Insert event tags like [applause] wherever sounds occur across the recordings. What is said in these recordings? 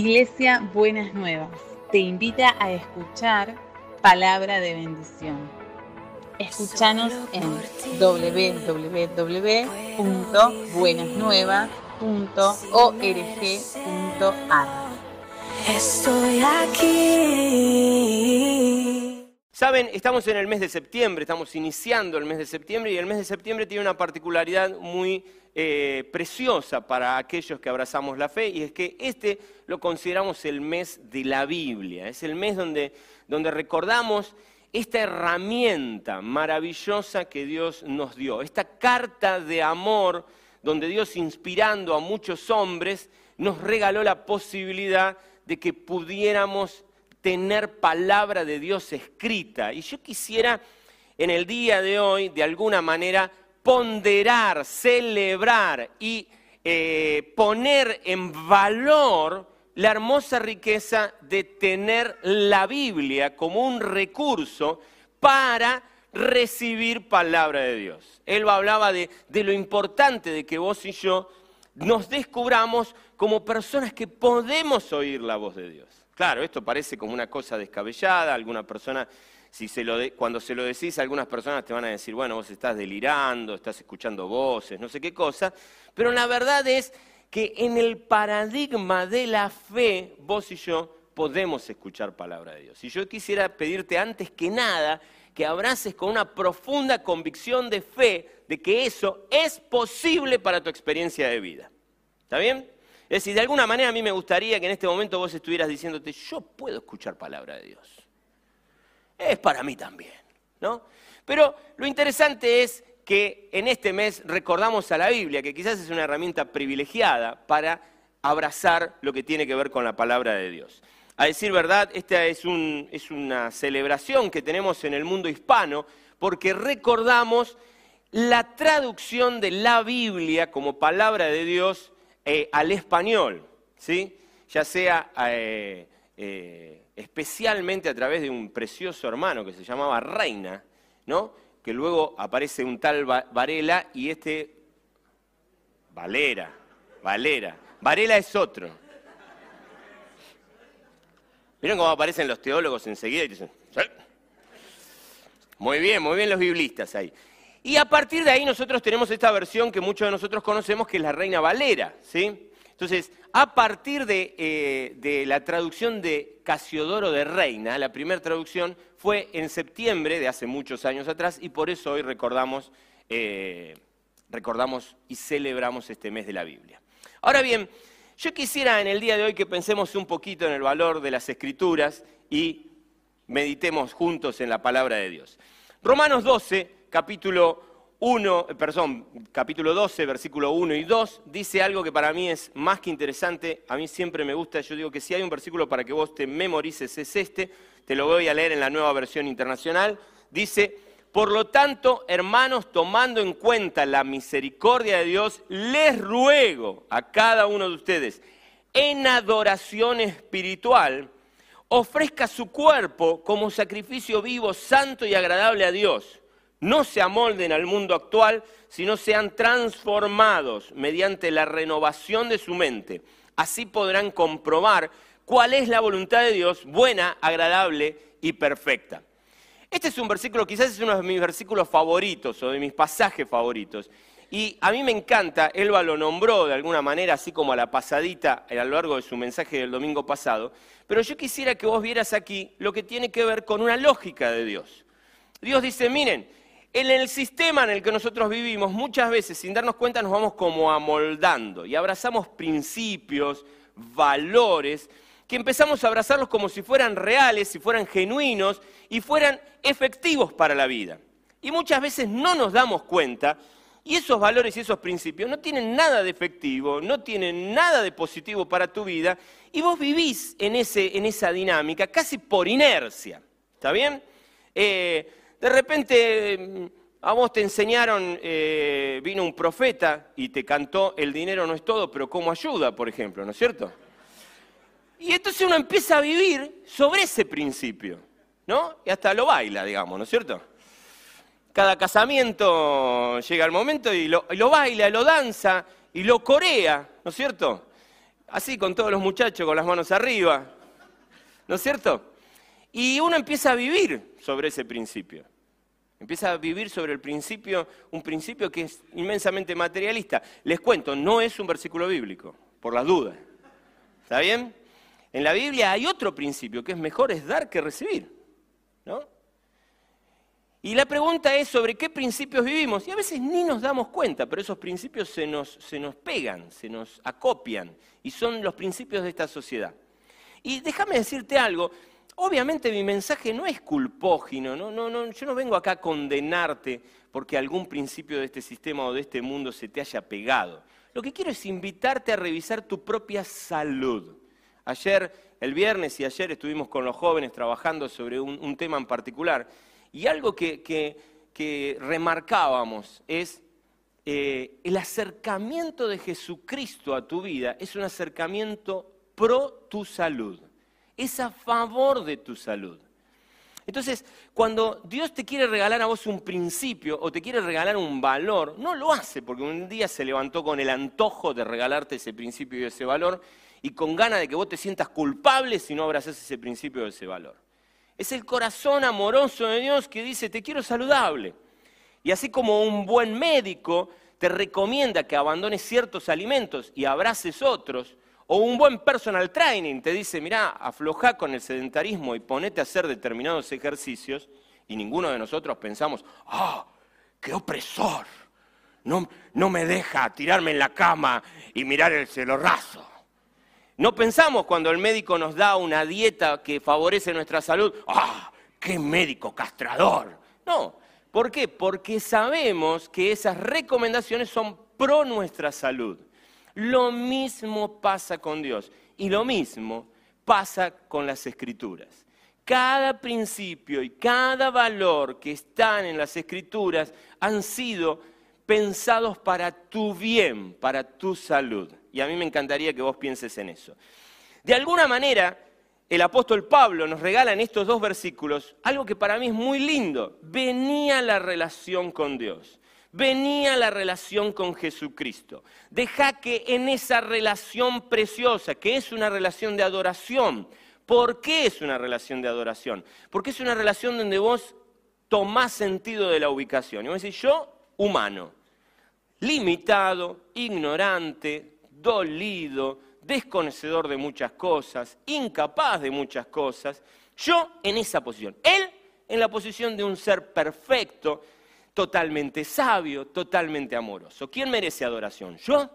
Iglesia Buenas Nuevas te invita a escuchar palabra de bendición. Escúchanos en www.buenasnuevas.org.ar. Estoy aquí. Saben, estamos en el mes de septiembre, estamos iniciando el mes de septiembre y el mes de septiembre tiene una particularidad muy eh, preciosa para aquellos que abrazamos la fe y es que este lo consideramos el mes de la Biblia, es el mes donde, donde recordamos esta herramienta maravillosa que Dios nos dio, esta carta de amor donde Dios inspirando a muchos hombres nos regaló la posibilidad de que pudiéramos tener palabra de Dios escrita. Y yo quisiera en el día de hoy, de alguna manera, ponderar, celebrar y eh, poner en valor la hermosa riqueza de tener la Biblia como un recurso para recibir palabra de Dios. Él hablaba de, de lo importante de que vos y yo nos descubramos como personas que podemos oír la voz de Dios. Claro, esto parece como una cosa descabellada, alguna persona, cuando se lo decís, algunas personas te van a decir, bueno, vos estás delirando, estás escuchando voces, no sé qué cosa, pero la verdad es que en el paradigma de la fe, vos y yo podemos escuchar palabra de Dios. Y yo quisiera pedirte antes que nada que abraces con una profunda convicción de fe de que eso es posible para tu experiencia de vida. ¿Está bien? Es decir, de alguna manera a mí me gustaría que en este momento vos estuvieras diciéndote, yo puedo escuchar palabra de Dios. Es para mí también, ¿no? Pero lo interesante es que en este mes recordamos a la Biblia, que quizás es una herramienta privilegiada para abrazar lo que tiene que ver con la palabra de Dios. A decir verdad, esta es, una celebración que tenemos en el mundo hispano porque recordamos la traducción de la Biblia como palabra de Dios eh, al español, ¿sí? ya sea eh, eh, especialmente a través de un precioso hermano que se llamaba Reina, ¿no? que luego aparece un tal Varela y este... Valera, Valera. Varela es otro. ¿Vieron cómo aparecen los teólogos enseguida y dicen, Muy bien, muy bien los biblistas ahí. Y a partir de ahí nosotros tenemos esta versión que muchos de nosotros conocemos, que es la Reina Valera, ¿sí? Entonces, a partir de, eh, la traducción de Casiodoro de Reina, la primera traducción fue en septiembre de hace muchos años atrás y por eso hoy recordamos, eh, recordamos y celebramos este mes de la Biblia. Ahora bien, yo quisiera en el día de hoy que pensemos un poquito en el valor de las escrituras y meditemos juntos en la palabra de Dios. Romanos 12, capítulo 1, eh, perdón, capítulo 12, versículo 1 y 2, dice algo que para mí es más que interesante, a mí siempre me gusta, yo digo que si hay un versículo para que vos te memorices es este, te lo voy a leer en la nueva versión internacional, dice, por lo tanto, hermanos, tomando en cuenta la misericordia de Dios, les ruego a cada uno de ustedes, en adoración espiritual, ofrezca su cuerpo como sacrificio vivo, santo y agradable a Dios no se amolden al mundo actual, sino sean transformados mediante la renovación de su mente. Así podrán comprobar cuál es la voluntad de Dios, buena, agradable y perfecta. Este es un versículo, quizás es uno de mis versículos favoritos o de mis pasajes favoritos. Y a mí me encanta, Elba lo nombró de alguna manera, así como a la pasadita a lo largo de su mensaje del domingo pasado, pero yo quisiera que vos vieras aquí lo que tiene que ver con una lógica de Dios. Dios dice, miren, en el sistema en el que nosotros vivimos, muchas veces, sin darnos cuenta, nos vamos como amoldando y abrazamos principios, valores, que empezamos a abrazarlos como si fueran reales, si fueran genuinos y fueran efectivos para la vida. Y muchas veces no nos damos cuenta y esos valores y esos principios no tienen nada de efectivo, no tienen nada de positivo para tu vida y vos vivís en, ese, en esa dinámica casi por inercia. ¿Está bien? Eh, de repente mm, a vos te enseñaron, eh, vino un profeta y te cantó, el dinero no es todo, pero cómo ayuda, por ejemplo, ¿no es cierto? Y entonces uno empieza a vivir sobre ese principio, ¿no? Y hasta lo baila, digamos, ¿no es cierto? Cada casamiento llega el momento y lo, y lo baila, lo danza y lo corea, ¿no es cierto? así con todos los muchachos con las manos arriba, ¿no es cierto? Y uno empieza a vivir sobre ese principio. Empieza a vivir sobre el principio, un principio que es inmensamente materialista. Les cuento, no es un versículo bíblico, por las dudas. ¿Está bien? En la Biblia hay otro principio, que es mejor es dar que recibir. ¿no? Y la pregunta es sobre qué principios vivimos. Y a veces ni nos damos cuenta, pero esos principios se nos, se nos pegan, se nos acopian. Y son los principios de esta sociedad. Y déjame decirte algo, obviamente mi mensaje no es culpógino, ¿no? No, no, yo no vengo acá a condenarte porque algún principio de este sistema o de este mundo se te haya pegado. Lo que quiero es invitarte a revisar tu propia salud. Ayer, el viernes y ayer estuvimos con los jóvenes trabajando sobre un, tema en particular y algo que, remarcábamos es eh, el acercamiento de Jesucristo a tu vida es un acercamiento pro tu salud, es a favor de tu salud. Entonces, cuando Dios te quiere regalar a vos un principio o te quiere regalar un valor, no lo hace porque un día se levantó con el antojo de regalarte ese principio y ese valor y con ganas de que vos te sientas culpable si no abrazás ese principio o ese valor. Es el corazón amoroso de Dios que dice, te quiero saludable. Y así como un buen médico te recomienda que abandones ciertos alimentos y abraces otros, o un buen personal training te dice, mirá, afloja con el sedentarismo y ponete a hacer determinados ejercicios, y ninguno de nosotros pensamos, ¡ah, qué opresor! No, no me deja tirarme en la cama y mirar el cielo raso. No pensamos cuando el médico nos da una dieta que favorece nuestra salud, ¡ah, qué médico castrador! No, ¿por qué? Porque sabemos que esas recomendaciones son pro nuestra salud. Lo mismo pasa con Dios y lo mismo pasa con las escrituras. Cada principio y cada valor que están en las escrituras han sido pensados para tu bien, para tu salud. Y a mí me encantaría que vos pienses en eso. De alguna manera, el apóstol Pablo nos regala en estos dos versículos algo que para mí es muy lindo. Venía la relación con Dios venía la relación con Jesucristo. Deja que en esa relación preciosa, que es una relación de adoración, ¿por qué es una relación de adoración? Porque es una relación donde vos tomás sentido de la ubicación. Y vos decís, yo, humano, limitado, ignorante, dolido, desconocedor de muchas cosas, incapaz de muchas cosas, yo en esa posición. Él en la posición de un ser perfecto, totalmente sabio, totalmente amoroso. ¿Quién merece adoración? ¿Yo?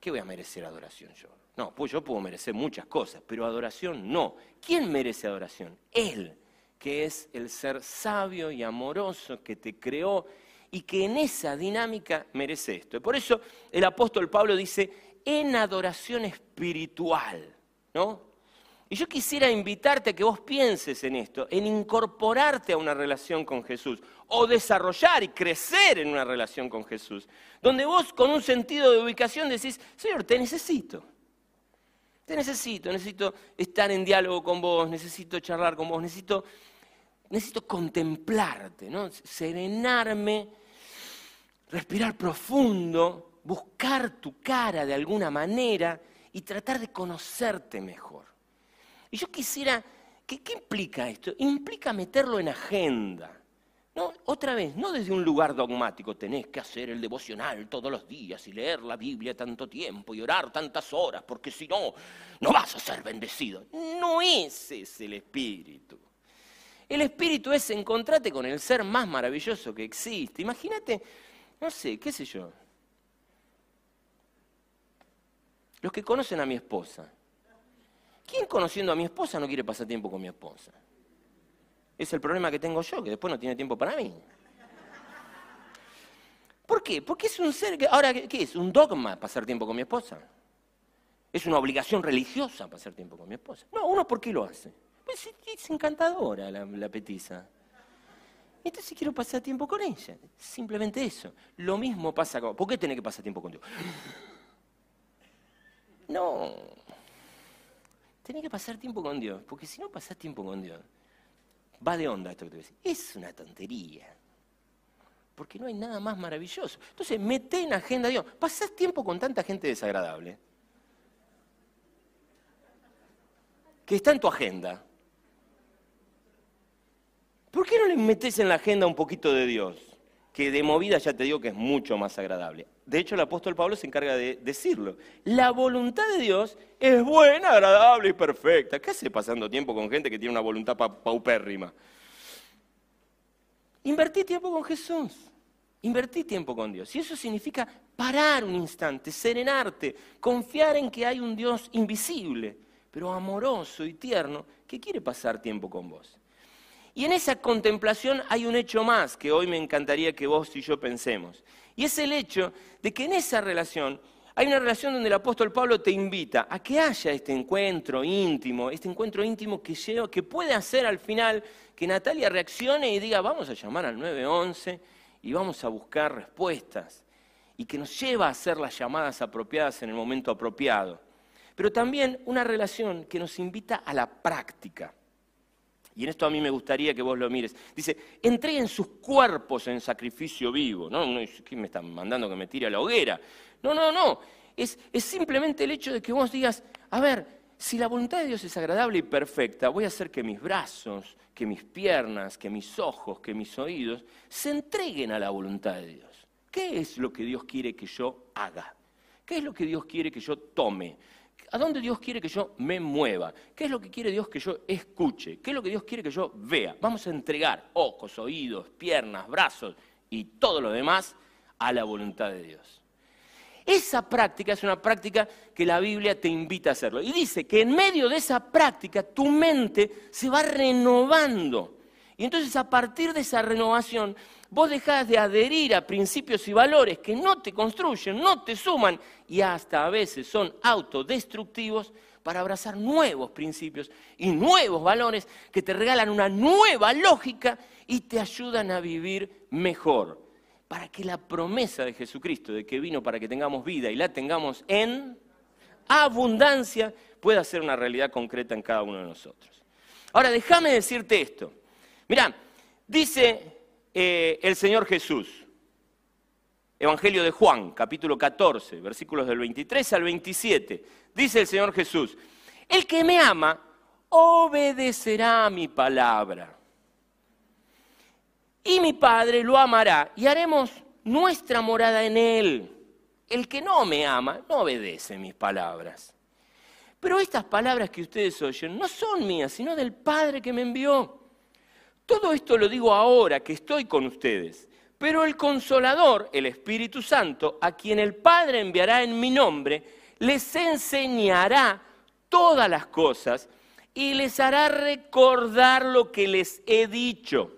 ¿Qué voy a merecer adoración yo? No, pues yo puedo merecer muchas cosas, pero adoración no. ¿Quién merece adoración? Él, que es el ser sabio y amoroso que te creó y que en esa dinámica merece esto. Y por eso el apóstol Pablo dice, en adoración espiritual, ¿no? Y yo quisiera invitarte a que vos pienses en esto, en incorporarte a una relación con Jesús, o desarrollar y crecer en una relación con Jesús, donde vos con un sentido de ubicación decís, Señor, te necesito. Te necesito, necesito estar en diálogo con vos, necesito charlar con vos, necesito, necesito contemplarte, ¿no? serenarme, respirar profundo, buscar tu cara de alguna manera y tratar de conocerte mejor. Y yo quisiera, ¿qué, implica esto? Implica meterlo en agenda. No, otra vez, no desde un lugar dogmático, tenés que hacer el devocional todos los días y leer la Biblia tanto tiempo y orar tantas horas, porque si no, no vas a ser bendecido. No ese es el espíritu. El espíritu es encontrarte con el ser más maravilloso que existe. Imagínate, no sé, qué sé yo. Los que conocen a mi esposa, ¿Quién conociendo a mi esposa no quiere pasar tiempo con mi esposa? Es el problema que tengo yo, que después no tiene tiempo para mí. ¿Por qué? Porque es un ser que... Ahora, ¿qué es? ¿Un dogma pasar tiempo con mi esposa? ¿Es una obligación religiosa pasar tiempo con mi esposa? No, uno ¿por qué lo hace? Pues es encantadora la, la petiza. Entonces quiero pasar tiempo con ella. Simplemente eso. Lo mismo pasa con... ¿Por qué tenés que pasar tiempo contigo? No, tenés que pasar tiempo con Dios, porque si no pasás tiempo con Dios, va de onda esto que te voy a decir. Es una tontería, porque no hay nada más maravilloso. Entonces, mete en agenda a Dios. Pasás tiempo con tanta gente desagradable, que está en tu agenda. ¿Por qué no le metes en la agenda un poquito de Dios? Que de movida ya te digo que es mucho más agradable. De hecho, el apóstol Pablo se encarga de decirlo. La voluntad de Dios es buena, agradable y perfecta. ¿Qué hace pasando tiempo con gente que tiene una voluntad paupérrima? Invertí tiempo con Jesús. Invertí tiempo con Dios. Y eso significa parar un instante, serenarte, confiar en que hay un Dios invisible, pero amoroso y tierno, que quiere pasar tiempo con vos. Y en esa contemplación hay un hecho más que hoy me encantaría que vos y yo pensemos. Y es el hecho de que en esa relación hay una relación donde el apóstol Pablo te invita a que haya este encuentro íntimo, este encuentro íntimo que, que puede hacer al final que Natalia reaccione y diga, vamos a llamar al 911 y vamos a buscar respuestas. Y que nos lleva a hacer las llamadas apropiadas en el momento apropiado. Pero también una relación que nos invita a la práctica. Y en esto a mí me gustaría que vos lo mires. Dice, entreguen sus cuerpos en sacrificio vivo. No, no ¿quién me está mandando que me tire a la hoguera? No, no, no. Es, es simplemente el hecho de que vos digas, a ver, si la voluntad de Dios es agradable y perfecta, voy a hacer que mis brazos, que mis piernas, que mis ojos, que mis oídos se entreguen a la voluntad de Dios. ¿Qué es lo que Dios quiere que yo haga? ¿Qué es lo que Dios quiere que yo tome? ¿A dónde Dios quiere que yo me mueva? ¿Qué es lo que quiere Dios que yo escuche? ¿Qué es lo que Dios quiere que yo vea? Vamos a entregar ojos, oídos, piernas, brazos y todo lo demás a la voluntad de Dios. Esa práctica es una práctica que la Biblia te invita a hacerlo. Y dice que en medio de esa práctica tu mente se va renovando. Y entonces a partir de esa renovación vos dejás de adherir a principios y valores que no te construyen, no te suman y hasta a veces son autodestructivos para abrazar nuevos principios y nuevos valores que te regalan una nueva lógica y te ayudan a vivir mejor. Para que la promesa de Jesucristo, de que vino para que tengamos vida y la tengamos en abundancia, pueda ser una realidad concreta en cada uno de nosotros. Ahora, déjame decirte esto. Mirá, dice eh, el Señor Jesús. Evangelio de Juan, capítulo 14, versículos del 23 al 27. Dice el Señor Jesús, el que me ama obedecerá mi palabra. Y mi Padre lo amará y haremos nuestra morada en él. El que no me ama no obedece mis palabras. Pero estas palabras que ustedes oyen no son mías, sino del Padre que me envió. Todo esto lo digo ahora que estoy con ustedes. Pero el consolador, el Espíritu Santo, a quien el Padre enviará en mi nombre, les enseñará todas las cosas y les hará recordar lo que les he dicho.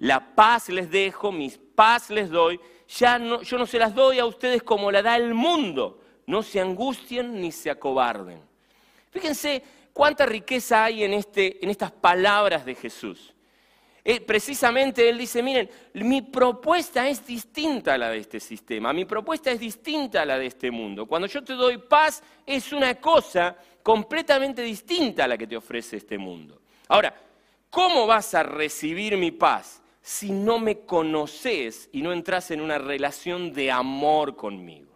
La paz les dejo, mis paz les doy. Ya yo no se las doy a ustedes como la da el mundo. No se angustien ni se acobarden. Fíjense cuánta riqueza hay en, este, en estas palabras de Jesús. Eh, precisamente él dice, miren, mi propuesta es distinta a la de este sistema, mi propuesta es distinta a la de este mundo. Cuando yo te doy paz es una cosa completamente distinta a la que te ofrece este mundo. Ahora, ¿cómo vas a recibir mi paz si no me conoces y no entras en una relación de amor conmigo?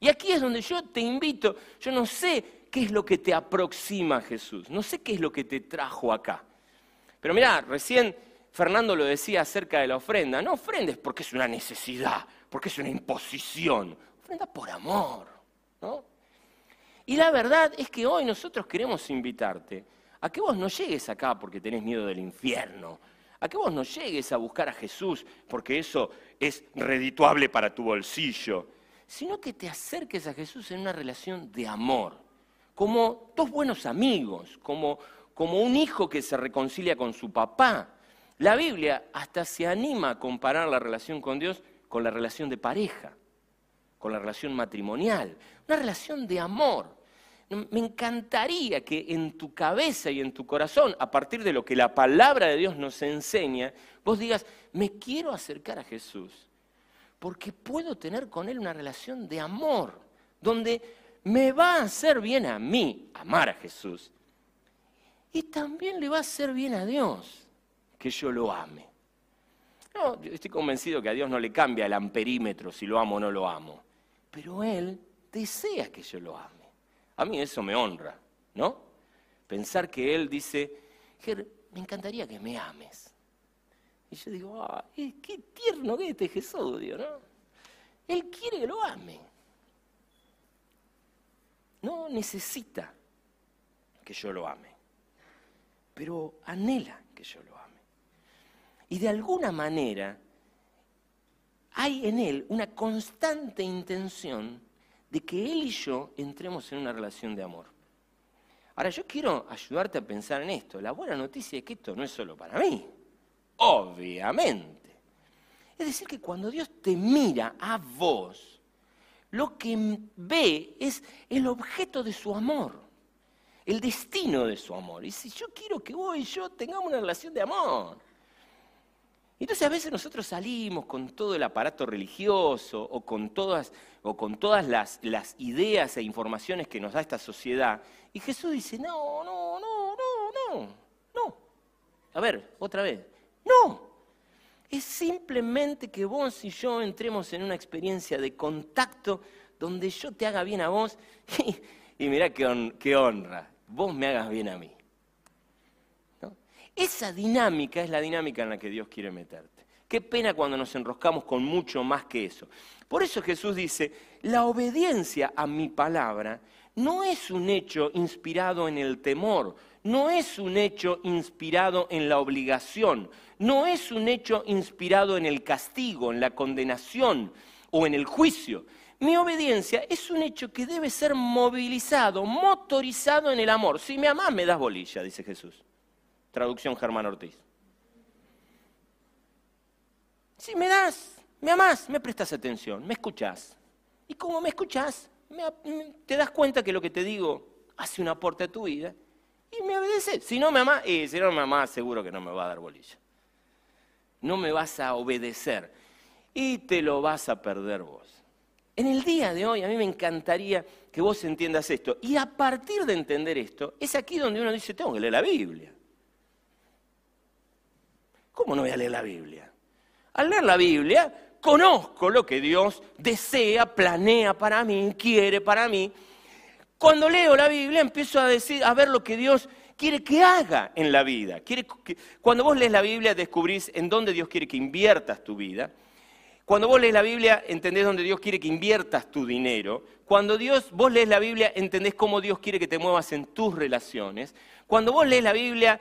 Y aquí es donde yo te invito, yo no sé qué es lo que te aproxima a Jesús, no sé qué es lo que te trajo acá. Pero mirá, recién Fernando lo decía acerca de la ofrenda. No ofrendes porque es una necesidad, porque es una imposición. Ofrenda por amor. ¿no? Y la verdad es que hoy nosotros queremos invitarte a que vos no llegues acá porque tenés miedo del infierno, a que vos no llegues a buscar a Jesús porque eso es redituable para tu bolsillo, sino que te acerques a Jesús en una relación de amor, como dos buenos amigos, como como un hijo que se reconcilia con su papá. La Biblia hasta se anima a comparar la relación con Dios con la relación de pareja, con la relación matrimonial, una relación de amor. Me encantaría que en tu cabeza y en tu corazón, a partir de lo que la palabra de Dios nos enseña, vos digas, me quiero acercar a Jesús, porque puedo tener con Él una relación de amor, donde me va a hacer bien a mí amar a Jesús, y también le va a hacer bien a Dios que yo lo ame. No, estoy convencido que a Dios no le cambia el amperímetro si lo amo o no lo amo. Pero Él desea que yo lo ame. A mí eso me honra, ¿no? Pensar que Él dice, Ger, me encantaría que me ames. Y yo digo, qué tierno que es este Jesús, Dios, ¿no? Él quiere que lo ame. No necesita que yo lo ame, pero anhela que yo lo ame. Y de alguna manera hay en él una constante intención de que él y yo entremos en una relación de amor. Ahora, yo quiero ayudarte a pensar en esto. La buena noticia es que esto no es solo para mí, obviamente. Es decir, que cuando Dios te mira a vos, lo que ve es el objeto de su amor, el destino de su amor. Y si yo quiero que vos y yo tengamos una relación de amor, entonces a veces nosotros salimos con todo el aparato religioso o con todas, o con todas las, las, ideas e informaciones que nos da esta sociedad. Y Jesús dice, no, no, no, no, no, no. A ver, otra vez. No. Es simplemente que vos y yo entremos en una experiencia de contacto donde yo te haga bien a vos [laughs] y, y mirá qué, qué honra, vos me hagas bien a mí. Esa dinámica es la dinámica en la que Dios quiere meterte. Qué pena cuando nos enroscamos con mucho más que eso. Por eso Jesús dice, la obediencia a mi palabra no es un hecho inspirado en el temor, no es un hecho inspirado en la obligación, no es un hecho inspirado en el castigo, en la condenación o en el juicio. Mi obediencia es un hecho que debe ser movilizado, motorizado en el amor. Si me amás, me das bolilla, dice Jesús. Traducción Germán Ortiz. Si me das, me amás, me prestas atención, me escuchás. Y como me escuchás, te das cuenta que lo que te digo hace un aporte a tu vida y me obedeces. Si no me amás, y si no me amás, seguro que no me va a dar bolilla. No me vas a obedecer y te lo vas a perder vos. En el día de hoy a mí me encantaría que vos entiendas esto. Y a partir de entender esto, es aquí donde uno dice, tengo que leer la Biblia. ¿Cómo no voy a leer la Biblia? Al leer la Biblia, conozco lo que Dios desea, planea para mí, quiere para mí. Cuando leo la Biblia, empiezo a, decir, a ver lo que Dios quiere que haga en la vida. Quiere cuando vos lees la Biblia, descubrís en dónde Dios quiere que inviertas tu vida. Cuando vos lees la Biblia, entendés dónde Dios quiere que inviertas tu dinero. Cuando Dios, vos lees la Biblia, entendés cómo Dios quiere que te muevas en tus relaciones. Cuando vos lees la Biblia,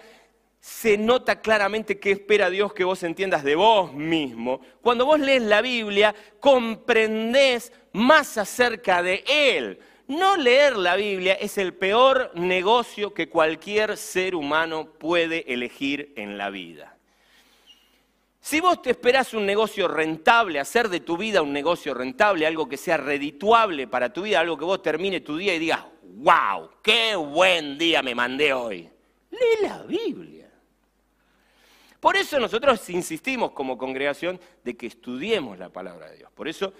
se nota claramente qué espera Dios que vos entiendas de vos mismo. Cuando vos lees la Biblia, comprendés más acerca de Él. No leer la Biblia es el peor negocio que cualquier ser humano puede elegir en la vida. Si vos te esperás un negocio rentable, hacer de tu vida un negocio rentable, algo que sea redituable para tu vida, algo que vos termine tu día y digas, wow, qué buen día me mandé hoy. Lee la Biblia. Por eso nosotros insistimos como congregación de que estudiemos la palabra de Dios. Por eso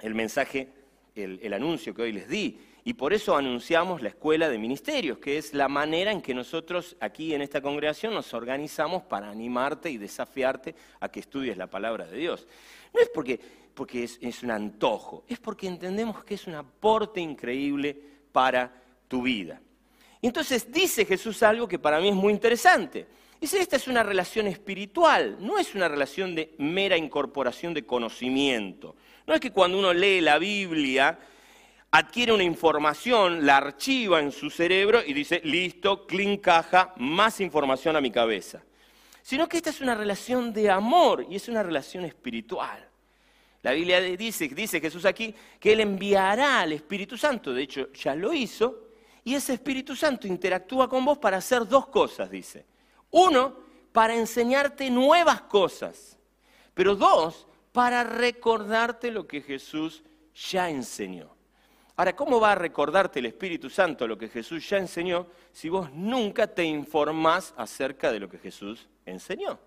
el mensaje, el, anuncio que hoy les di. Y por eso anunciamos la escuela de ministerios, que es la manera en que nosotros aquí en esta congregación nos organizamos para animarte y desafiarte a que estudies la palabra de Dios. No es porque, porque es, es un antojo, es porque entendemos que es un aporte increíble para tu vida. Y entonces dice Jesús algo que para mí es muy interesante. Dice, esta es una relación espiritual, no es una relación de mera incorporación de conocimiento. No es que cuando uno lee la Biblia, adquiere una información, la archiva en su cerebro y dice, listo, clean caja, más información a mi cabeza. Sino que esta es una relación de amor y es una relación espiritual. La Biblia dice, dice Jesús aquí, que Él enviará al Espíritu Santo, de hecho ya lo hizo, y ese Espíritu Santo interactúa con vos para hacer dos cosas, dice. Uno, para enseñarte nuevas cosas, pero dos, para recordarte lo que Jesús ya enseñó. Ahora, ¿cómo va a recordarte el Espíritu Santo lo que Jesús ya enseñó si vos nunca te informás acerca de lo que Jesús enseñó?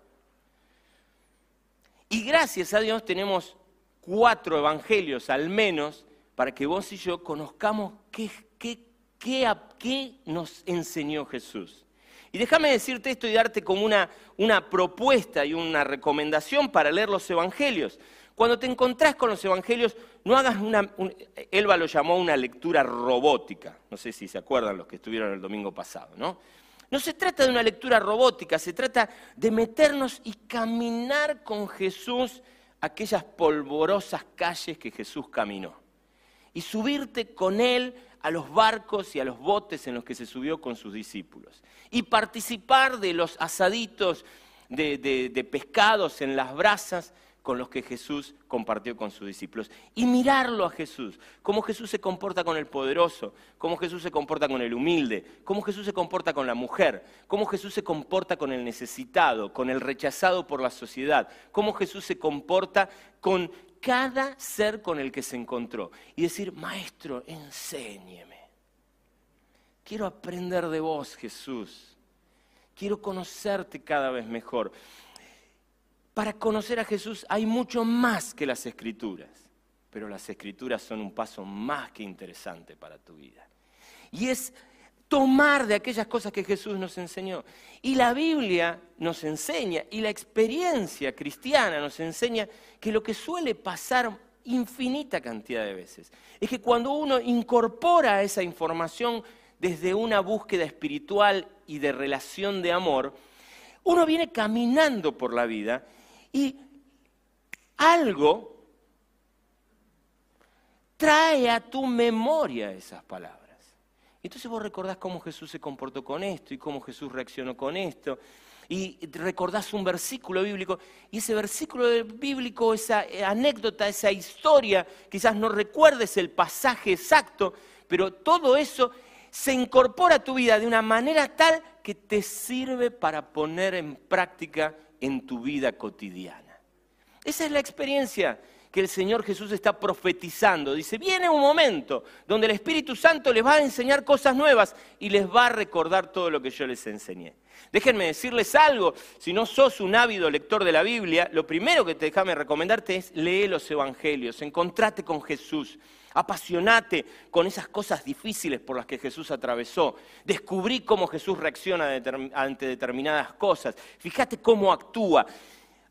Y gracias a Dios tenemos cuatro evangelios al menos para que vos y yo conozcamos qué, qué, qué, qué nos enseñó Jesús. Y déjame decirte esto y darte como una, una propuesta y una recomendación para leer los evangelios. Cuando te encontrás con los evangelios, no hagas una... Elba lo llamó una lectura robótica. No sé si se acuerdan los que estuvieron el domingo pasado, ¿no? No se trata de una lectura robótica, se trata de meternos y caminar con Jesús aquellas polvorosas calles que Jesús caminó. Y subirte con Él a los barcos y a los botes en los que se subió con sus discípulos. Y participar de los asaditos de, de pescados en las brasas con los que Jesús compartió con sus discípulos. Y mirarlo a Jesús, cómo Jesús se comporta con el poderoso, cómo Jesús se comporta con el humilde, cómo Jesús se comporta con la mujer, cómo Jesús se comporta con el necesitado, con el rechazado por la sociedad, cómo Jesús se comporta con cada ser con el que se encontró. Y decir, maestro, enséñeme. Quiero aprender de vos, Jesús. Quiero conocerte cada vez mejor para conocer a Jesús hay mucho más que las escrituras, pero las escrituras son un paso más que interesante para tu vida. Y es tomar de aquellas cosas que Jesús nos enseñó. Y la Biblia nos enseña, y la experiencia cristiana nos enseña que lo que suele pasar infinita cantidad de veces es que cuando uno incorpora esa información desde una búsqueda espiritual y de relación de amor, uno viene caminando por la vida y algo trae a tu memoria esas palabras. Entonces vos recordás cómo Jesús se comportó con esto y cómo Jesús reaccionó con esto. Y recordás un versículo bíblico y ese versículo bíblico, esa anécdota, esa historia, quizás no recuerdes el pasaje exacto, pero todo eso se incorpora a tu vida de una manera tal que te sirve para poner en práctica en tu vida cotidiana. Esa es la experiencia que el Señor Jesús está profetizando. Dice, viene un momento donde el Espíritu Santo les va a enseñar cosas nuevas y les va a recordar todo lo que yo les enseñé. Déjenme decirles algo, si no sos un ávido lector de la Biblia, lo primero que te déjame recomendarte es leer los Evangelios, encontrate con Jesús, apasionate con esas cosas difíciles por las que Jesús atravesó, descubrí cómo Jesús reacciona ante determinadas cosas, fíjate cómo actúa,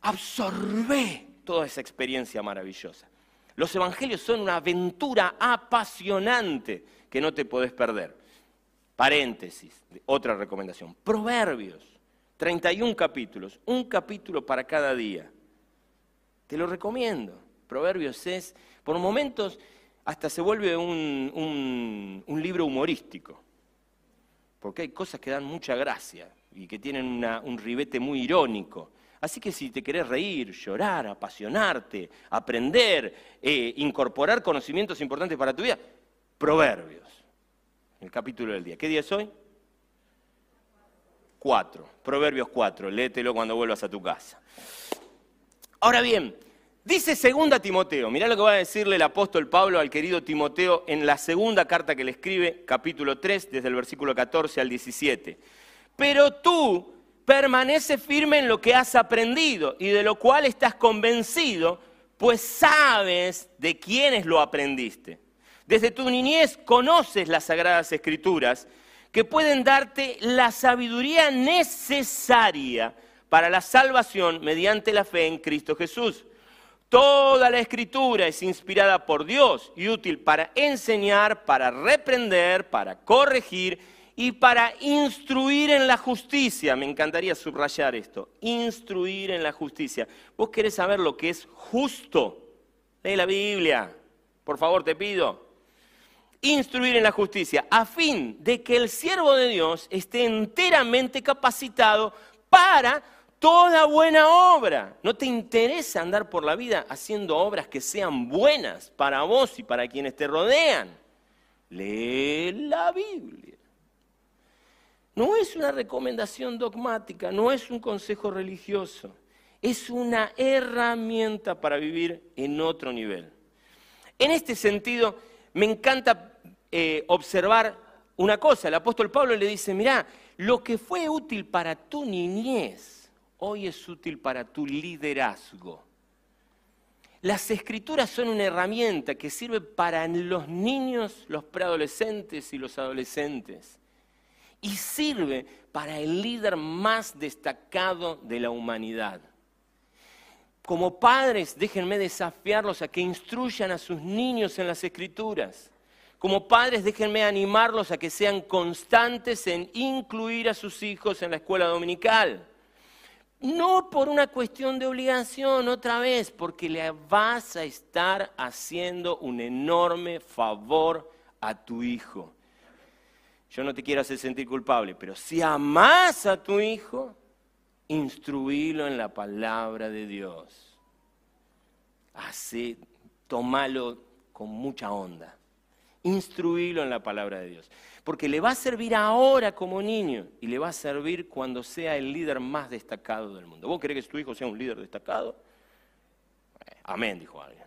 absorbé toda esa experiencia maravillosa. Los Evangelios son una aventura apasionante que no te podés perder. Paréntesis, otra recomendación. Proverbios, 31 capítulos, un capítulo para cada día. Te lo recomiendo. Proverbios es, por momentos, hasta se vuelve un, libro humorístico, porque hay cosas que dan mucha gracia y que tienen un ribete muy irónico. Así que si te querés reír, llorar, apasionarte, aprender, eh, incorporar conocimientos importantes para tu vida, Proverbios, el capítulo del día. ¿Qué día es hoy? Cuatro, Proverbios cuatro, léetelo cuando vuelvas a tu casa. Ahora bien, Dice segunda Timoteo, mirá lo que va a decirle el apóstol Pablo al querido Timoteo en la segunda carta que le escribe, capítulo 3, desde el versículo 14 al 17. Pero tú permanece firme en lo que has aprendido y de lo cual estás convencido, pues sabes de quiénes lo aprendiste. Desde tu niñez conoces las sagradas escrituras que pueden darte la sabiduría necesaria para la salvación mediante la fe en Cristo Jesús. Toda la escritura es inspirada por Dios y útil para enseñar, para reprender, para corregir y para instruir en la justicia. Me encantaría subrayar esto, instruir en la justicia. Vos querés saber lo que es justo. Lee la Biblia, por favor te pido. Instruir en la justicia, a fin de que el siervo de Dios esté enteramente capacitado para toda buena obra. ¿No te interesa andar por la vida haciendo obras que sean buenas para vos y para quienes te rodean? Lee la Biblia. No es una recomendación dogmática, no es un consejo religioso, es una herramienta para vivir en otro nivel. En este sentido, me encanta eh, observar una cosa. El apóstol Pablo le dice, mirá, lo que fue útil para tu niñez, hoy es útil para tu liderazgo. Las escrituras son una herramienta que sirve para los niños, los preadolescentes y los adolescentes. Y sirve para el líder más destacado de la humanidad. como padres, déjenme desafiarlos a que instruyan a sus niños en las escrituras. Como padres, déjenme animarlos a que sean constantes en incluir a sus hijos en la escuela dominical. No por una cuestión de obligación, otra vez, porque le vas a estar haciendo un enorme favor a tu hijo. Yo no te quiero hacer sentir culpable, pero si amas a tu hijo, instruílo en la palabra de Dios. Así, tomalo con mucha onda. Instruílo en la palabra de Dios. Porque le va a servir ahora como niño y le va a servir cuando sea el líder más destacado del mundo. ¿Vos querés que tu hijo sea un líder destacado? Amén, dijo alguien.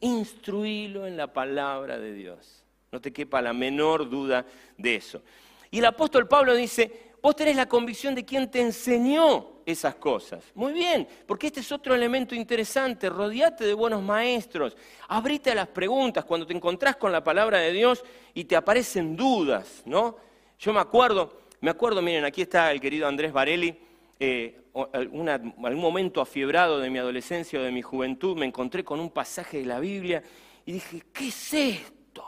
Instruílo en la palabra de Dios. No te quepa la menor duda de eso. Y el apóstol Pablo dice, Vos tenés la convicción de quién te enseñó esas cosas. Muy bien, porque este es otro elemento interesante. Rodeate de buenos maestros. Abrite a las preguntas cuando te encontrás con la palabra de Dios y te aparecen dudas, ¿no? Yo me acuerdo, me acuerdo, miren, aquí está el querido Andrés Varelli. Eh, algún momento afiebrado de mi adolescencia o de mi juventud, me encontré con un pasaje de la Biblia y dije, ¿qué es esto?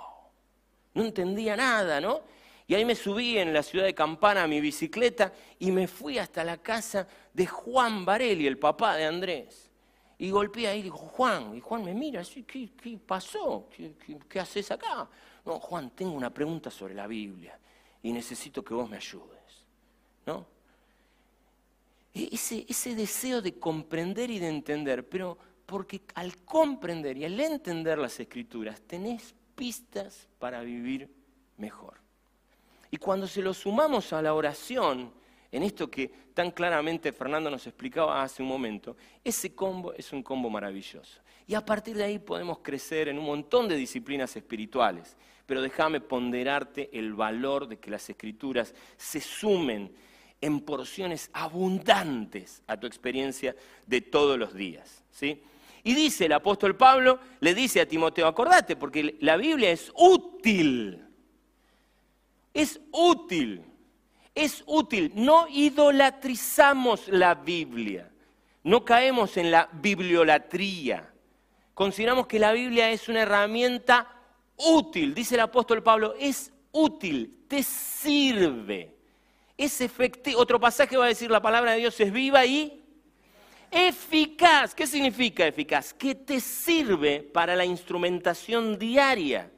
No entendía nada, ¿no? Y ahí me subí en la ciudad de Campana a mi bicicleta y me fui hasta la casa de Juan Varelli, el papá de Andrés. Y golpeé ahí y dijo, Juan, y Juan me mira, ¿qué, pasó? ¿Qué, qué, haces acá? No, Juan, tengo una pregunta sobre la Biblia y necesito que vos me ayudes. ¿No? E, ese, ese deseo de comprender y de entender, pero porque al comprender y al entender las escrituras tenés pistas para vivir mejor. Y cuando se lo sumamos a la oración, en esto que tan claramente Fernando nos explicaba hace un momento, ese combo es un combo maravilloso. Y a partir de ahí podemos crecer en un montón de disciplinas espirituales. Pero déjame ponderarte el valor de que las escrituras se sumen en porciones abundantes a tu experiencia de todos los días. ¿sí? Y dice el apóstol Pablo, le dice a Timoteo, acordate, porque la Biblia es útil es útil, es útil. No idolatrizamos la Biblia, no caemos en la bibliolatría. Consideramos que la Biblia es una herramienta útil, dice el apóstol Pablo, es útil, te sirve. Es efectivo. Otro pasaje va a decir la palabra de Dios es viva y eficaz. ¿Qué significa eficaz? Que te sirve para la instrumentación diaria.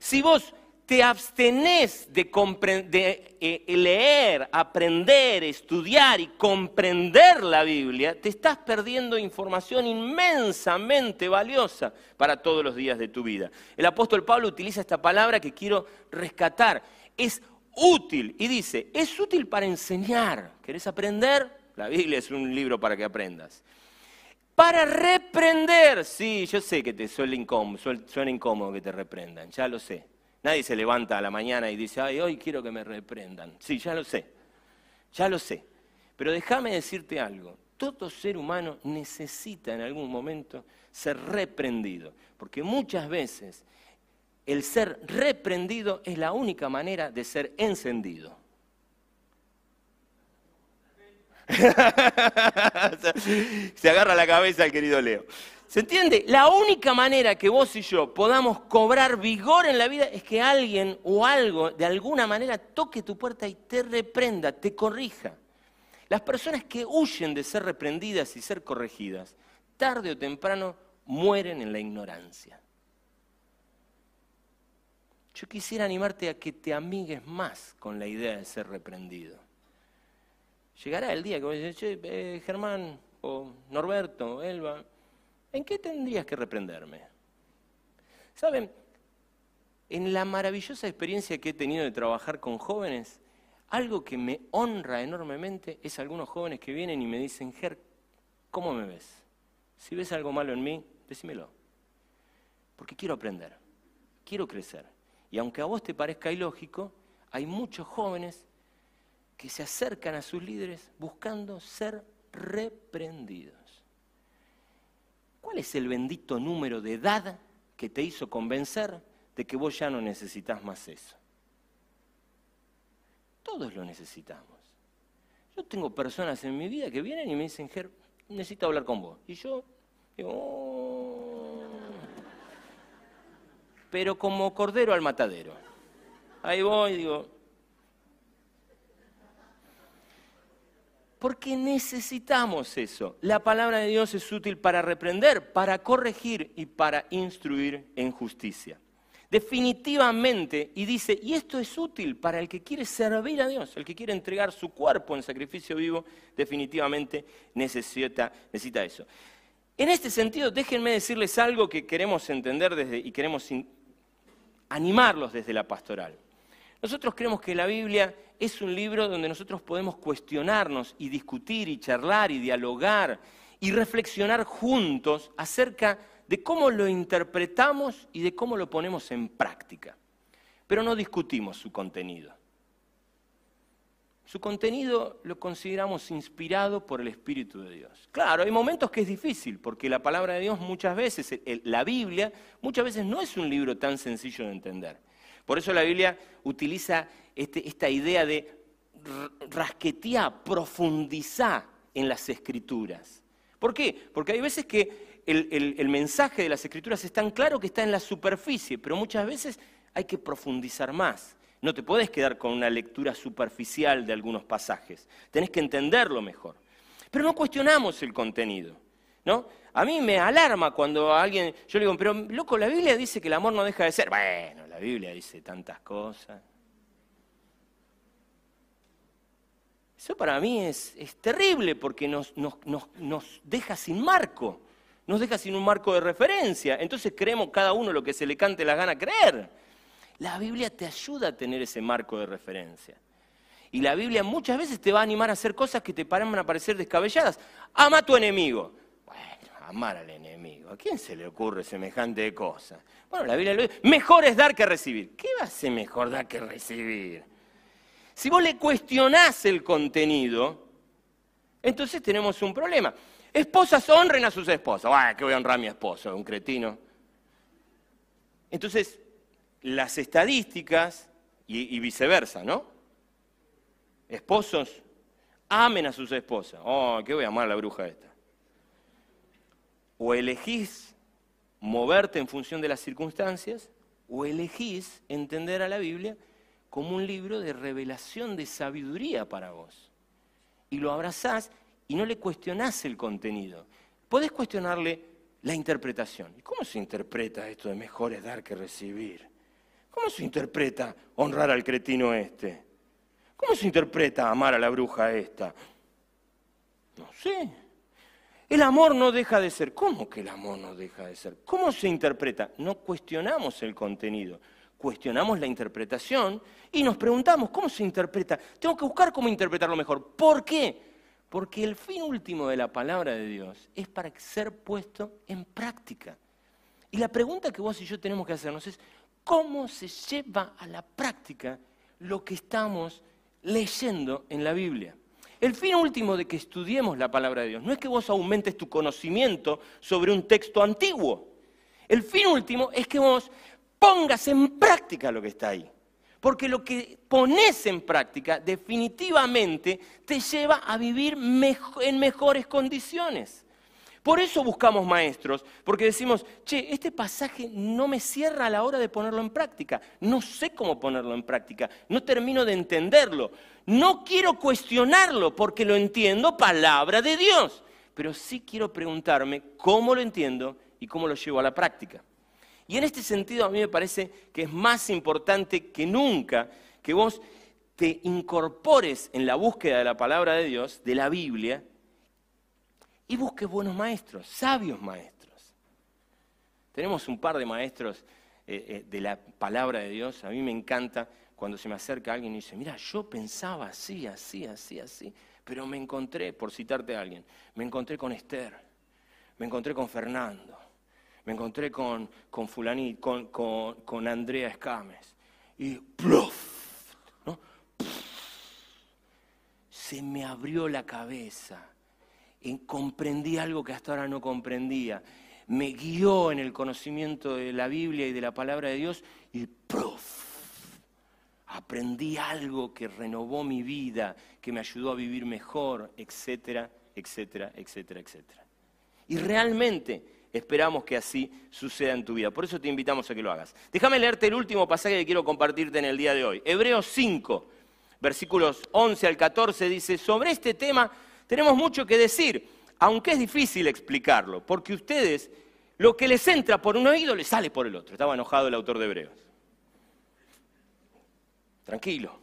Si vos te abstenés de, eh, leer, aprender, estudiar y comprender la Biblia, te estás perdiendo información inmensamente valiosa para todos los días de tu vida. El apóstol Pablo utiliza esta palabra que quiero rescatar. Es útil y dice, es útil para enseñar. ¿Querés aprender? La Biblia es un libro para que aprendas. Para reprender, sí, yo sé que te suena incómodo, suena incómodo que te reprendan, ya lo sé. Nadie se levanta a la mañana y dice, ay, hoy quiero que me reprendan. Sí, ya lo sé, ya lo sé. Pero déjame decirte algo, todo ser humano necesita en algún momento ser reprendido, porque muchas veces el ser reprendido es la única manera de ser encendido. [laughs] Se agarra la cabeza el querido Leo. ¿Se entiende? La única manera que vos y yo podamos cobrar vigor en la vida es que alguien o algo de alguna manera toque tu puerta y te reprenda, te corrija. Las personas que huyen de ser reprendidas y ser corregidas, tarde o temprano mueren en la ignorancia. Yo quisiera animarte a que te amigues más con la idea de ser reprendido. Llegará el día que vos decís, che, eh, Germán, o Norberto, Elba, ¿en qué tendrías que reprenderme? Saben, en la maravillosa experiencia que he tenido de trabajar con jóvenes, algo que me honra enormemente es algunos jóvenes que vienen y me dicen, Ger, ¿cómo me ves? Si ves algo malo en mí, decímelo. Porque quiero aprender, quiero crecer. Y aunque a vos te parezca ilógico, hay muchos jóvenes que se acercan a sus líderes buscando ser reprendidos. ¿Cuál es el bendito número de edad que te hizo convencer de que vos ya no necesitas más eso? Todos lo necesitamos. Yo tengo personas en mi vida que vienen y me dicen, Ger, necesito hablar con vos. Y yo digo, "Oh". pero como cordero al matadero. Ahí voy y digo, Porque necesitamos eso. La palabra de Dios es útil para reprender, para corregir y para instruir en justicia. Definitivamente, y dice, y esto es útil para el que quiere servir a Dios, el que quiere entregar su cuerpo en sacrificio vivo, definitivamente necesita, eso. En este sentido, déjenme decirles algo que queremos entender desde, y queremos animarlos desde la pastoral. Nosotros creemos que la Biblia es un libro donde nosotros podemos cuestionarnos y discutir y charlar y dialogar y reflexionar juntos acerca de cómo lo interpretamos y de cómo lo ponemos en práctica. Pero no discutimos su contenido. Su contenido lo consideramos inspirado por el Espíritu de Dios. Claro, hay momentos que es difícil, porque la palabra de Dios muchas veces, la Biblia, muchas veces no es un libro tan sencillo de entender. Por eso la Biblia utiliza este- esta idea de rasquetear, profundizar en las escrituras. ¿Por qué? Porque hay veces que el, mensaje de las escrituras es tan claro que está en la superficie, pero muchas veces hay que profundizar más. No te puedes quedar con una lectura superficial de algunos pasajes. Tenés que entenderlo mejor. Pero no cuestionamos el contenido. ¿no? A mí me alarma cuando alguien, yo le digo, pero loco, la Biblia dice que el amor no deja de ser. Bueno, la Biblia dice tantas cosas. Eso para mí es, es terrible porque nos, nos- nos- nos deja sin marco, nos deja sin un marco de referencia. Entonces creemos cada uno lo que se le cante la gana creer. La Biblia te ayuda a tener ese marco de referencia. Y la Biblia muchas veces te va a animar a hacer cosas que te van a parecer descabelladas. Ama a tu enemigo. Bueno, amar al enemigo. ¿A quién se le ocurre semejante cosa? Bueno, la Biblia lo dice. Mejor es dar que recibir. ¿Qué va a ser mejor dar que recibir? Si vos le cuestionás el contenido, entonces tenemos un problema. Esposas honren a sus esposas. ¡Ay, que voy a honrar a mi esposo! Un cretino. Entonces, las estadísticas, y, y viceversa, ¿no? Esposos, amen a sus esposas. ¡Oh, que voy a amar a la bruja esta! O elegís moverte en función de las circunstancias, o elegís entender a la Biblia como un libro de revelación de sabiduría para vos. Y lo abrazás y no le cuestionás el contenido. Podés cuestionarle la interpretación. ¿Y cómo se interpreta esto de mejor es dar que recibir? ¿Cómo se interpreta honrar al cretino este? ¿Cómo se interpreta amar a la bruja esta? No sé. El amor no deja de ser. ¿Cómo que el amor no deja de ser? ¿Cómo se interpreta? No cuestionamos el contenido, cuestionamos la interpretación y nos preguntamos, ¿cómo se interpreta? Tengo que buscar cómo interpretarlo mejor. ¿Por qué? Porque el fin último de la palabra de Dios es para ser puesto en práctica. Y la pregunta que vos y yo tenemos que hacernos es, ¿cómo se lleva a la práctica lo que estamos leyendo en la Biblia? El fin último de que estudiemos la palabra de Dios no es que vos aumentes tu conocimiento sobre un texto antiguo. El fin último es que vos pongas en práctica lo que está ahí. Porque lo que pones en práctica definitivamente te lleva a vivir en mejores condiciones. Por eso buscamos maestros, porque decimos, che, este pasaje no me cierra a la hora de ponerlo en práctica, no sé cómo ponerlo en práctica, no termino de entenderlo, no quiero cuestionarlo porque lo entiendo palabra de Dios, pero sí quiero preguntarme cómo lo entiendo y cómo lo llevo a la práctica. Y en este sentido a mí me parece que es más importante que nunca que vos te incorpores en la búsqueda de la palabra de Dios, de la Biblia, y busques buenos maestros, sabios maestros. Tenemos un par de maestros eh, eh, de la palabra de Dios. A mí me encanta cuando se me acerca alguien y dice, mira, yo pensaba así, así, así, así, pero me encontré, por citarte a alguien, me encontré con Esther, me encontré con Fernando, me encontré con, con Fulanit, con, con, con Andrea Escames. Y ¡pluf! ¿no? se me abrió la cabeza. En- comprendí algo que hasta ahora no comprendía. Me guió en el conocimiento de la Biblia y de la palabra de Dios y ¡pruf! Aprendí algo que renovó mi vida, que me ayudó a vivir mejor, etcétera, etcétera, etcétera, etcétera. Y realmente esperamos que así suceda en tu vida. Por eso te invitamos a que lo hagas. Déjame leerte el último pasaje que quiero compartirte en el día de hoy. Hebreos 5, versículos 11 al 14 dice, sobre este tema tenemos mucho que decir, aunque es difícil explicarlo, porque ustedes lo que les entra por un oído les sale por el otro. Estaba enojado el autor de Hebreos. Tranquilo.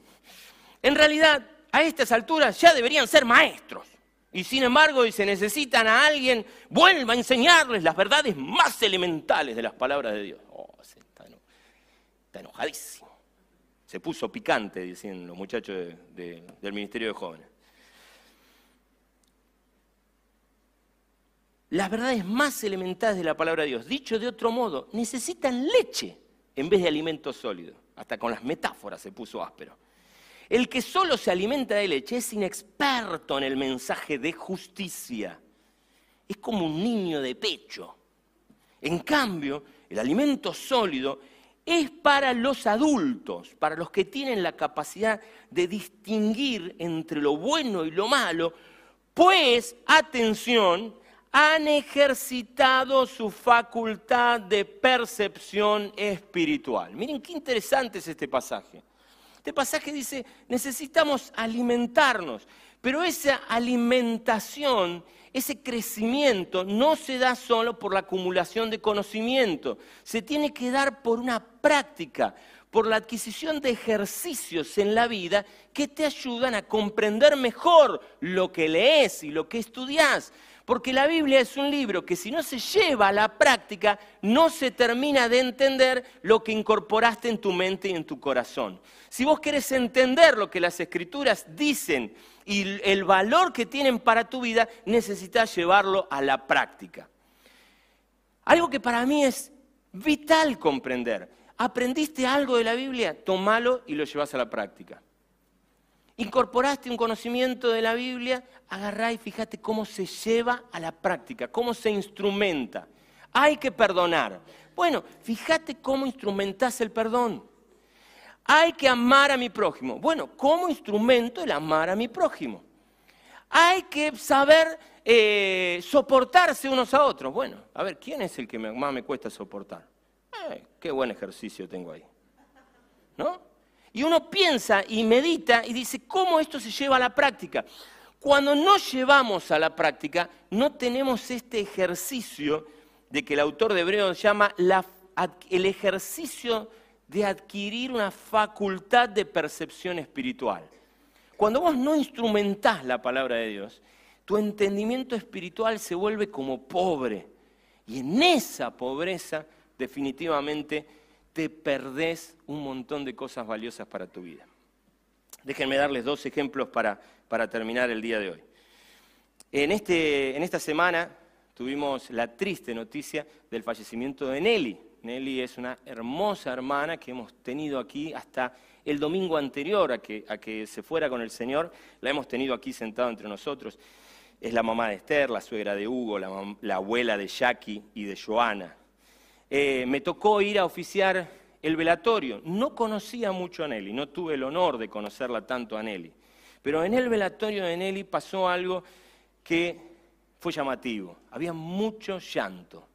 En realidad, a estas alturas ya deberían ser maestros. Y sin embargo, si se necesitan a alguien, vuelva a enseñarles las verdades más elementales de las palabras de Dios. Oh, está, enojadísimo. Se puso picante, dicen los muchachos del Ministerio de Jóvenes. Las verdades más elementales de la palabra de Dios, dicho de otro modo, necesitan leche en vez de alimento sólido. Hasta con las metáforas se puso áspero. El que solo se alimenta de leche es inexperto en el mensaje de justicia. Es como un niño de pecho. En cambio, el alimento sólido es para los adultos, para los que tienen la capacidad de distinguir entre lo bueno y lo malo, pues, atención, han ejercitado su facultad de percepción espiritual. Miren qué interesante es este pasaje. Este pasaje dice, necesitamos alimentarnos, pero esa alimentación, ese crecimiento no se da solo por la acumulación de conocimiento, se tiene que dar por una práctica, por la adquisición de ejercicios en la vida que te ayudan a comprender mejor lo que lees y lo que estudias. Porque la Biblia es un libro que si no se lleva a la práctica, no se termina de entender lo que incorporaste en tu mente y en tu corazón. Si vos querés entender lo que las escrituras dicen y el valor que tienen para tu vida, necesitas llevarlo a la práctica. Algo que para mí es vital comprender. ¿Aprendiste algo de la Biblia? Tómalo y lo llevas a la práctica incorporaste un conocimiento de la Biblia, agarrá y fíjate cómo se lleva a la práctica, cómo se instrumenta. Hay que perdonar. Bueno, fíjate cómo instrumentas el perdón. Hay que amar a mi prójimo. Bueno, ¿cómo instrumento el amar a mi prójimo? Hay que saber eh, soportarse unos a otros. Bueno, a ver, ¿quién es el que más me cuesta soportar? Eh, qué buen ejercicio tengo ahí. ¿No? Y uno piensa y medita y dice, ¿cómo esto se lleva a la práctica? Cuando no llevamos a la práctica, no tenemos este ejercicio de que el autor de Hebreos llama el ejercicio de adquirir una facultad de percepción espiritual. Cuando vos no instrumentás la palabra de Dios, tu entendimiento espiritual se vuelve como pobre. Y en esa pobreza definitivamente te perdés un montón de cosas valiosas para tu vida. Déjenme darles dos ejemplos para, para terminar el día de hoy. En, este, en esta semana tuvimos la triste noticia del fallecimiento de Nelly. Nelly es una hermosa hermana que hemos tenido aquí hasta el domingo anterior a que, a que se fuera con el Señor. La hemos tenido aquí sentada entre nosotros. Es la mamá de Esther, la suegra de Hugo, la, la abuela de Jackie y de Joana. Eh, me tocó ir a oficiar el velatorio. No conocía mucho a Nelly, no tuve el honor de conocerla tanto a Nelly. Pero en el velatorio de Nelly pasó algo que fue llamativo. Había mucho llanto.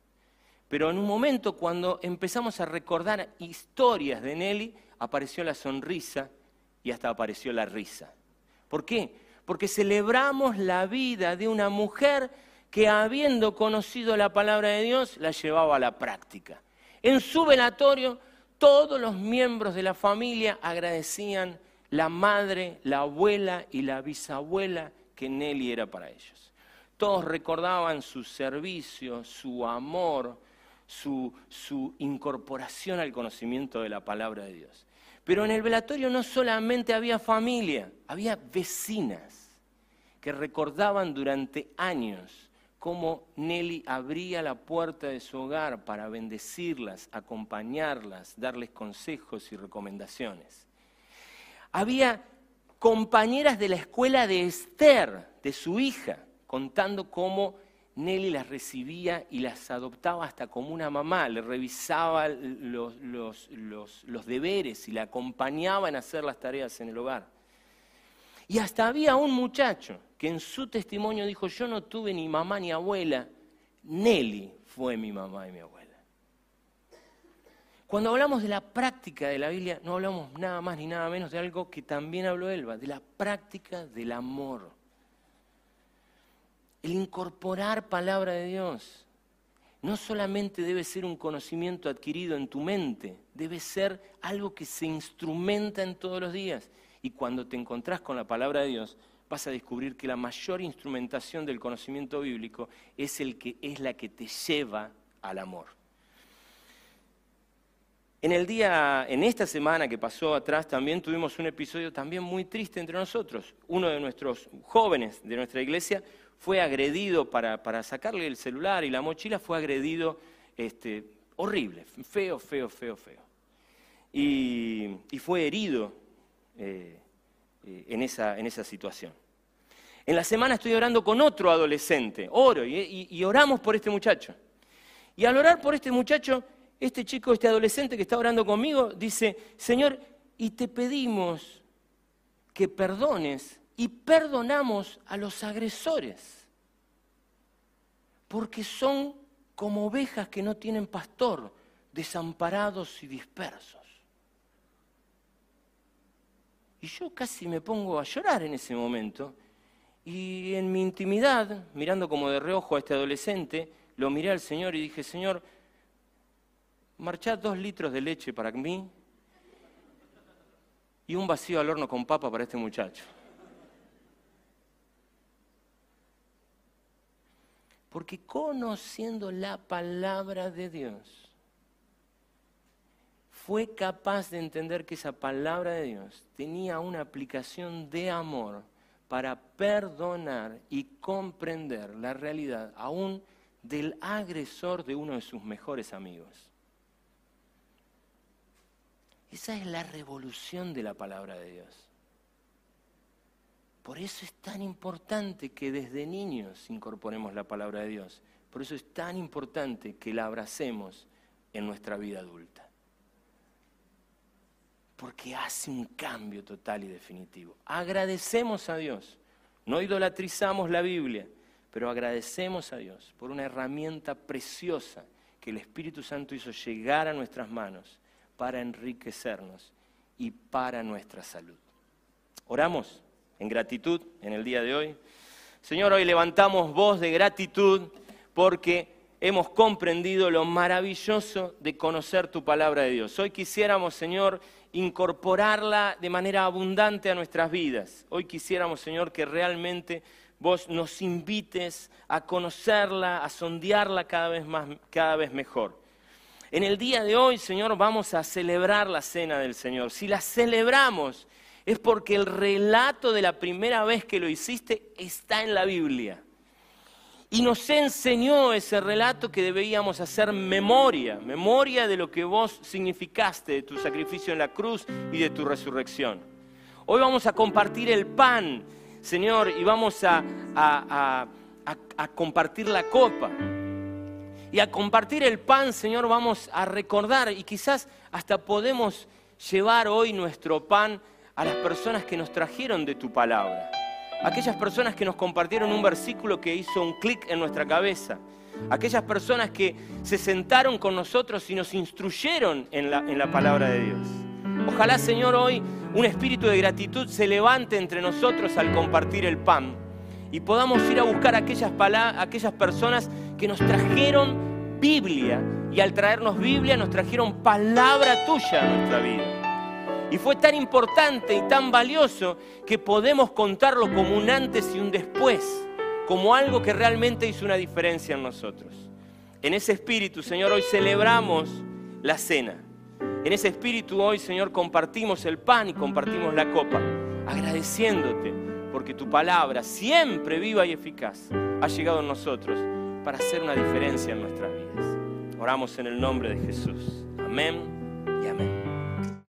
Pero en un momento cuando empezamos a recordar historias de Nelly, apareció la sonrisa y hasta apareció la risa. ¿Por qué? Porque celebramos la vida de una mujer que habiendo conocido la palabra de Dios, la llevaba a la práctica. En su velatorio, todos los miembros de la familia agradecían la madre, la abuela y la bisabuela que Nelly era para ellos. Todos recordaban su servicio, su amor, su, su, incorporación al conocimiento de la palabra de Dios. Pero en el velatorio no solamente había familia, había vecinas que recordaban durante años cómo Nelly abría la puerta de su hogar para bendecirlas, acompañarlas, darles consejos y recomendaciones. Había compañeras de la escuela de Esther, de su hija, contando cómo Nelly las recibía y las adoptaba hasta como una mamá, le revisaba los, los, deberes y la acompañaba en hacer las tareas en el hogar. Y hasta había un muchacho que en su testimonio dijo, yo no tuve ni mamá ni abuela, Nelly fue mi mamá y mi abuela. Cuando hablamos de la práctica de la Biblia, no hablamos nada más ni nada menos de algo que también habló Elba, de la práctica del amor. El incorporar palabra de Dios no solamente debe ser un conocimiento adquirido en tu mente, debe ser algo que se instrumenta en todos los días. Y cuando te encontrás con la palabra de Dios, vas a descubrir que la mayor instrumentación del conocimiento bíblico es, el que, es la que te lleva al amor. En el día, en esta semana que pasó atrás, también tuvimos un episodio también muy triste entre nosotros. Uno de nuestros jóvenes de nuestra iglesia fue agredido para, sacarle el celular y la mochila, fue agredido este, horrible, feo, feo, feo, feo. Y, fue herido eh, eh, en, esa, en esa situación. En la semana estoy orando con otro adolescente, oro y, oramos por este muchacho. Y al orar por este muchacho, este chico, este adolescente que está orando conmigo, dice, Señor, y te pedimos que perdones y perdonamos a los agresores, porque son como ovejas que no tienen pastor, desamparados y dispersos. Y yo casi me pongo a llorar en ese momento. Y en mi intimidad, mirando como de reojo a este adolescente, lo miré al Señor y dije, Señor, marchad dos litros de leche para mí y un vacío al horno con papa para este muchacho. Porque conociendo la palabra de Dios, fue capaz de entender que esa palabra de Dios tenía una aplicación de amor para perdonar y comprender la realidad aún del agresor de uno de sus mejores amigos. Esa es la revolución de la palabra de Dios. Por eso es tan importante que desde niños incorporemos la palabra de Dios. Por eso es tan importante que la abracemos en nuestra vida adulta. Porque hace un cambio total y definitivo. Agradecemos a Dios. No idolatrizamos la Biblia, pero agradecemos a Dios por una herramienta preciosa que el Espíritu Santo hizo llegar a nuestras manos para enriquecernos y para nuestra salud. Oramos en gratitud en el día de hoy. Señor, hoy levantamos voz de gratitud porque hemos comprendido lo maravilloso de conocer tu palabra de Dios. Hoy quisiéramos, Señor, incorporarla de manera abundante a nuestras vidas. Hoy quisiéramos, Señor, que realmente vos nos invites a conocerla, a sondearla cada vez, más, cada vez mejor. En el día de hoy, Señor, vamos a celebrar la cena del Señor. Si la celebramos es porque el relato de la primera vez que lo hiciste está en la Biblia. Y nos enseñó ese relato que debíamos hacer memoria, memoria de lo que vos significaste, de tu sacrificio en la cruz y de tu resurrección. Hoy vamos a compartir el pan, Señor, y vamos a, compartir la copa. Y a compartir el pan, Señor, vamos a recordar y quizás hasta podemos llevar hoy nuestro pan a las personas que nos trajeron de tu palabra, aquellas personas que nos compartieron un versículo que hizo un clic en nuestra cabeza, aquellas personas que se sentaron con nosotros y nos instruyeron en la, en la palabra de Dios. Ojalá, Señor, hoy un espíritu de gratitud se levante entre nosotros al compartir el pan y podamos ir a buscar aquellas, aquellas personas que nos trajeron Biblia y al traernos Biblia nos trajeron palabra tuya a nuestra vida. Y fue tan importante y tan valioso que podemos contarlo como un antes y un después, como algo que realmente hizo una diferencia en nosotros. En ese espíritu, Señor, hoy celebramos la cena. En ese espíritu hoy, Señor, compartimos el pan y compartimos la copa, agradeciéndote porque tu palabra, siempre viva y eficaz, ha llegado a nosotros para hacer una diferencia en nuestras vidas. Oramos en el nombre de Jesús. Amén y amén.